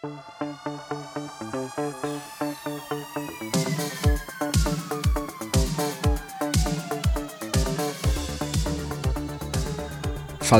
Fala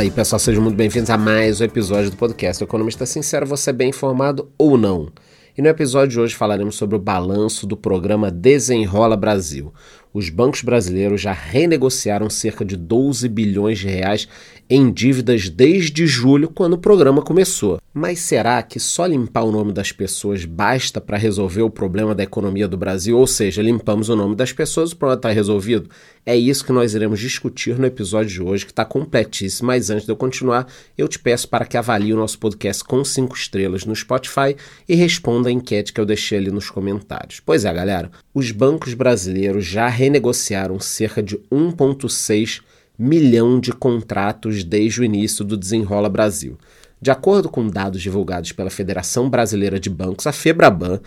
aí pessoal, sejam muito bem-vindos a mais um episódio do podcast Economista Sincero, você é bem informado ou não? E no episódio de hoje falaremos sobre o balanço do programa Desenrola Brasil. Os bancos brasileiros já renegociaram cerca de 12 bilhões de reais em dívidas desde julho, quando o programa começou. Mas será que só limpar o nome das pessoas basta para resolver o problema da economia do Brasil? Ou seja, limpamos o nome das pessoas, o problema está resolvido? É isso que nós iremos discutir no episódio de hoje, que está completíssimo. Mas antes de eu continuar, eu te peço para que avalie o nosso podcast com cinco estrelas no Spotify e responda a enquete que eu deixei ali nos comentários. Pois é, galera, os bancos brasileiros já renegociaram cerca de 1,6 milhão de contratos desde o início do Desenrola Brasil. De acordo com dados divulgados pela Federação Brasileira de Bancos, a Febraban,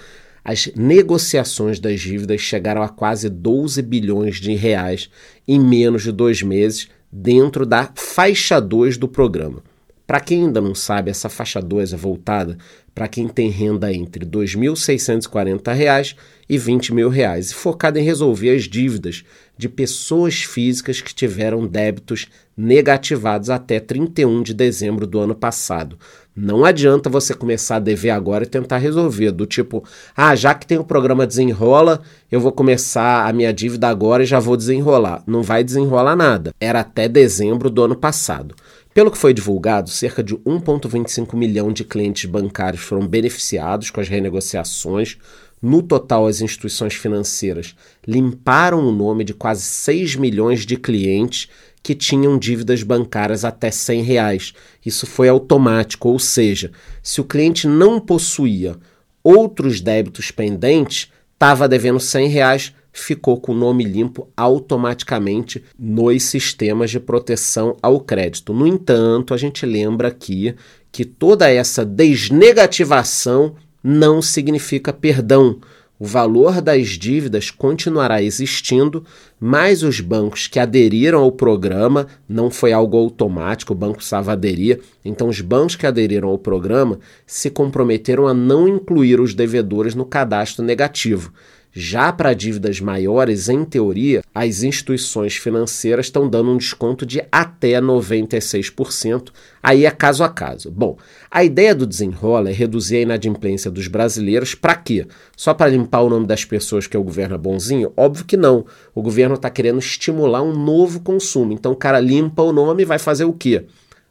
as negociações das dívidas chegaram a quase 12 bilhões de reais em menos de dois meses, dentro da faixa 2 do programa. Para quem ainda não sabe, essa faixa 2 é voltada para quem tem renda entre R$ 2.640 e 20 mil reais, e focada em resolver as dívidas de pessoas físicas que tiveram débitos negativados até 31 de dezembro do ano passado. Não adianta você começar a dever agora e tentar resolver, do tipo, ah, já que tem o programa Desenrola, eu vou começar a minha dívida agora e já vou desenrolar. Não vai desenrolar nada. Era até dezembro do ano passado. Pelo que foi divulgado, cerca de 1,25 milhão de clientes bancários foram beneficiados com as renegociações. No total, as instituições financeiras limparam o nome de quase 6 milhões de clientes que tinham dívidas bancárias até 100 reais. Isso foi automático, ou seja, se o cliente não possuía outros débitos pendentes, estava devendo 100 reais, ficou com o nome limpo automaticamente nos sistemas de proteção ao crédito. No entanto, a gente lembra aqui que toda essa desnegativação não significa perdão. O valor das dívidas continuará existindo, mas os bancos que aderiram ao programa, não foi algo automático, o banco precisava aderir, então os bancos que aderiram ao programa se comprometeram a não incluir os devedores no cadastro negativo. Já para dívidas maiores, em teoria, as instituições financeiras estão dando um desconto de até 96%, aí é caso a caso. Bom, a ideia do desenrola é reduzir a inadimplência dos brasileiros para quê? Só para limpar o nome das pessoas que o governo é bonzinho? Óbvio que não. O governo está querendo estimular um novo consumo. Então o cara limpa o nome e vai fazer o quê?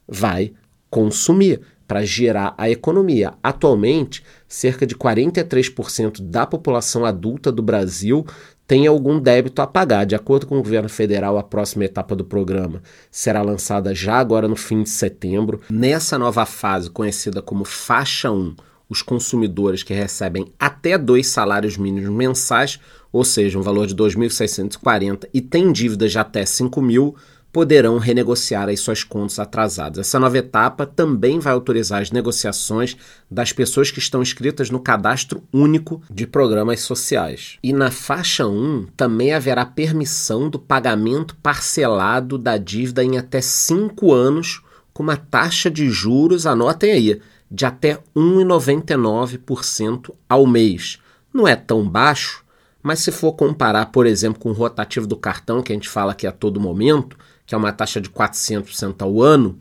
Vai consumir para gerar a economia. Atualmente, cerca de 43% da população adulta do Brasil tem algum débito a pagar. De acordo com o governo federal, a próxima etapa do programa será lançada já agora no fim de setembro. Nessa nova fase, conhecida como faixa 1, os consumidores que recebem até dois salários mínimos mensais, ou seja, um valor de 2.640 e têm dívidas de até 5 mil, poderão renegociar as suas contas atrasadas. Essa nova etapa também vai autorizar as negociações das pessoas que estão inscritas no cadastro único de programas sociais. E na faixa 1 também haverá permissão do pagamento parcelado da dívida em até 5 anos com uma taxa de juros, anotem aí, de até 1,99% ao mês. Não é tão baixo, mas se for comparar, por exemplo, com o rotativo do cartão, que a gente fala aqui a todo momento, que é uma taxa de 400% ao ano,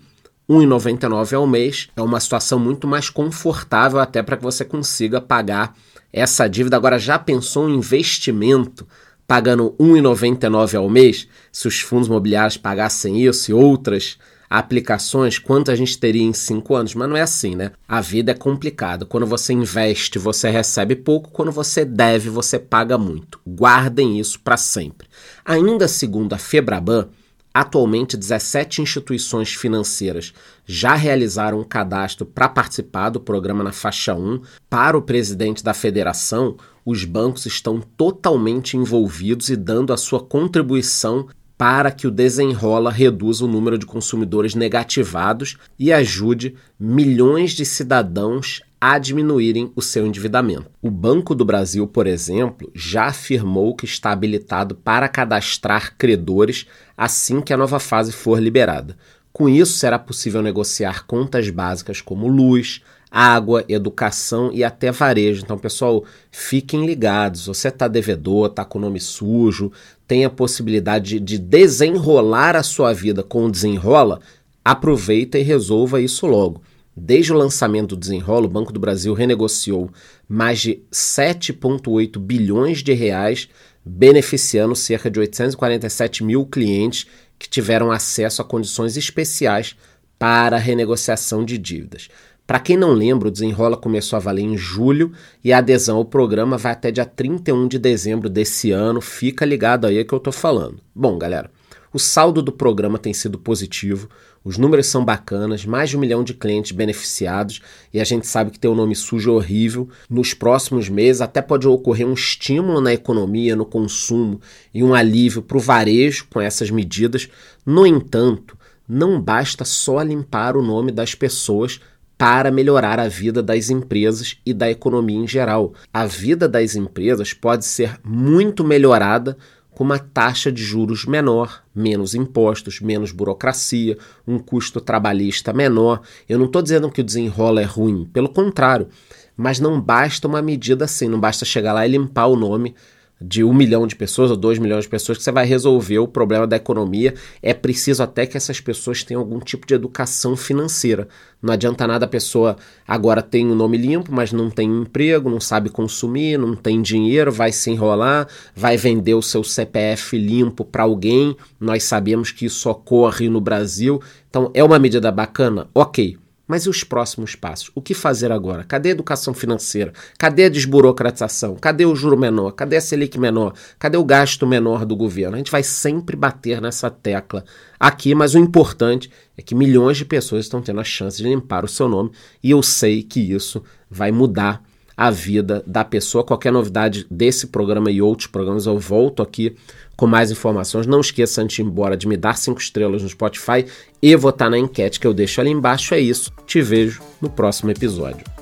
1,99 ao mês, é uma situação muito mais confortável até para que você consiga pagar essa dívida. Agora, já pensou em investimento pagando 1,99 ao mês? Se os fundos imobiliários pagassem isso e outras aplicações, quanto a gente teria em cinco anos? Mas não é assim, né? A vida é complicada. Quando você investe, você recebe pouco. Quando você deve, você paga muito. Guardem isso para sempre. Ainda segundo a Febraban, Atualmente, 17 instituições financeiras já realizaram um cadastro para participar do programa na faixa 1. Para o presidente da federação, os bancos estão totalmente envolvidos e dando a sua contribuição para que o desenrola reduza o número de consumidores negativados e ajude milhões de cidadãos a diminuírem o seu endividamento. O Banco do Brasil, por exemplo, já afirmou que está habilitado para cadastrar credores assim que a nova fase for liberada. Com isso, será possível negociar contas básicas como luz, água, educação e até varejo. Então, pessoal, fiquem ligados. Você está devedor, está com nome sujo, tem a possibilidade de desenrolar a sua vida com o desenrola, aproveita e resolva isso logo. Desde o lançamento do desenrolo, o Banco do Brasil renegociou mais de 7,8 bilhões de reais, beneficiando cerca de 847 mil clientes que tiveram acesso a condições especiais para a renegociação de dívidas. Para quem não lembra, o Desenrola começou a valer em julho e a adesão ao programa vai até dia 31 de dezembro desse ano. Fica ligado aí que eu estou falando. Bom, galera, o saldo do programa tem sido positivo, os números são bacanas, mais de um milhão de clientes beneficiados e a gente sabe que ter o um nome sujo é horrível. Nos próximos meses até pode ocorrer um estímulo na economia, no consumo e um alívio para o varejo com essas medidas. No entanto, não basta só limpar o nome das pessoas para melhorar a vida das empresas e da economia em geral. A vida das empresas pode ser muito melhorada com uma taxa de juros menor, menos impostos, menos burocracia, um custo trabalhista menor. Eu não estou dizendo que o desenrola é ruim, pelo contrário, mas não basta uma medida assim, não basta chegar lá e limpar o nome de um milhão de pessoas ou dois milhões de pessoas que você vai resolver o problema da economia. É preciso até que essas pessoas tenham algum tipo de educação financeira. Não adianta nada a pessoa agora tem o um nome limpo, mas não tem emprego, não sabe consumir, não tem dinheiro, vai se enrolar, vai vender o seu CPF limpo para alguém. Nós sabemos que isso ocorre no Brasil. Então é uma medida bacana? Ok. Mas e os próximos passos? O que fazer agora? Cadê a educação financeira? Cadê a desburocratização? Cadê o juro menor? Cadê a Selic menor? Cadê o gasto menor do governo? A gente vai sempre bater nessa tecla aqui, mas o importante é que milhões de pessoas estão tendo a chance de limpar o seu nome e eu sei que isso vai mudar a vida da pessoa. Qualquer novidade desse programa e outros programas, eu volto aqui com mais informações. Não esqueça, antes de ir embora, de me dar cinco estrelas no Spotify e votar na enquete que eu deixo ali embaixo. É isso. Te vejo no próximo episódio.